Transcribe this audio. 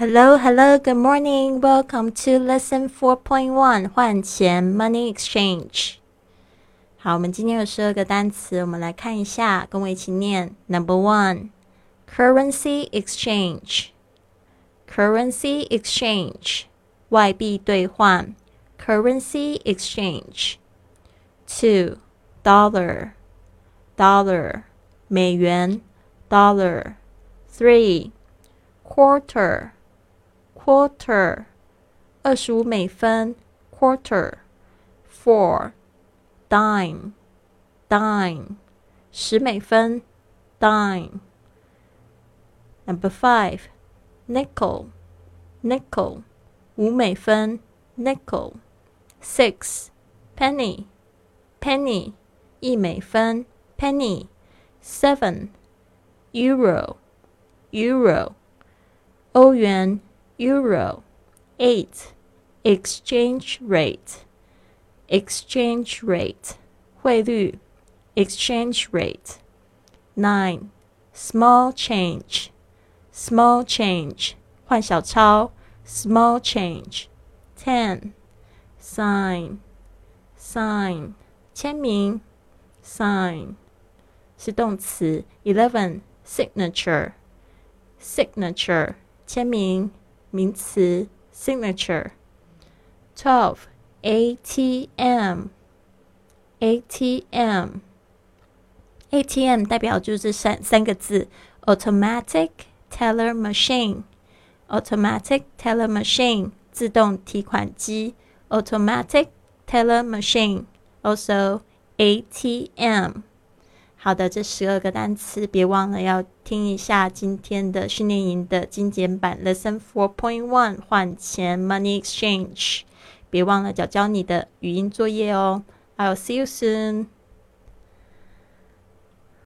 Hello, hello, good morning. Welcome to lesson four point one 换钱 money exchange. 好，我们今天有十二个单词，我们来看一下，跟我一起念。Number one, currency exchange. Currency exchange，外币兑换。Currency exchange. Two, dollar, dollar, 美元。Dollar. Three, quarter. quarter 二十五美分 quarter four dime dime 十美分 dime number five nickel nickel 五美分 nickel six penny penny 一美分 penny seven euro euro 欧元 euro. 8. Exchange rate. Exchange rate. 汇率 exchange rate. 9. Small change. Small change. 换小钞 small change. 10. Sign. Sign. 签名 sign 是动词。11. Signature. Signature. 签名 名词 signature。twelve ATM ATM ATM 代表就是三三个字，automatic teller machine automatic teller machine 自动提款机 automatic teller machine also ATM 好的，这十二个单词，别忘了要听一下今天的训练营的精简版 Lesson Four Point One 换钱 Money Exchange，别忘了教教你的语音作业哦。I'll see you soon.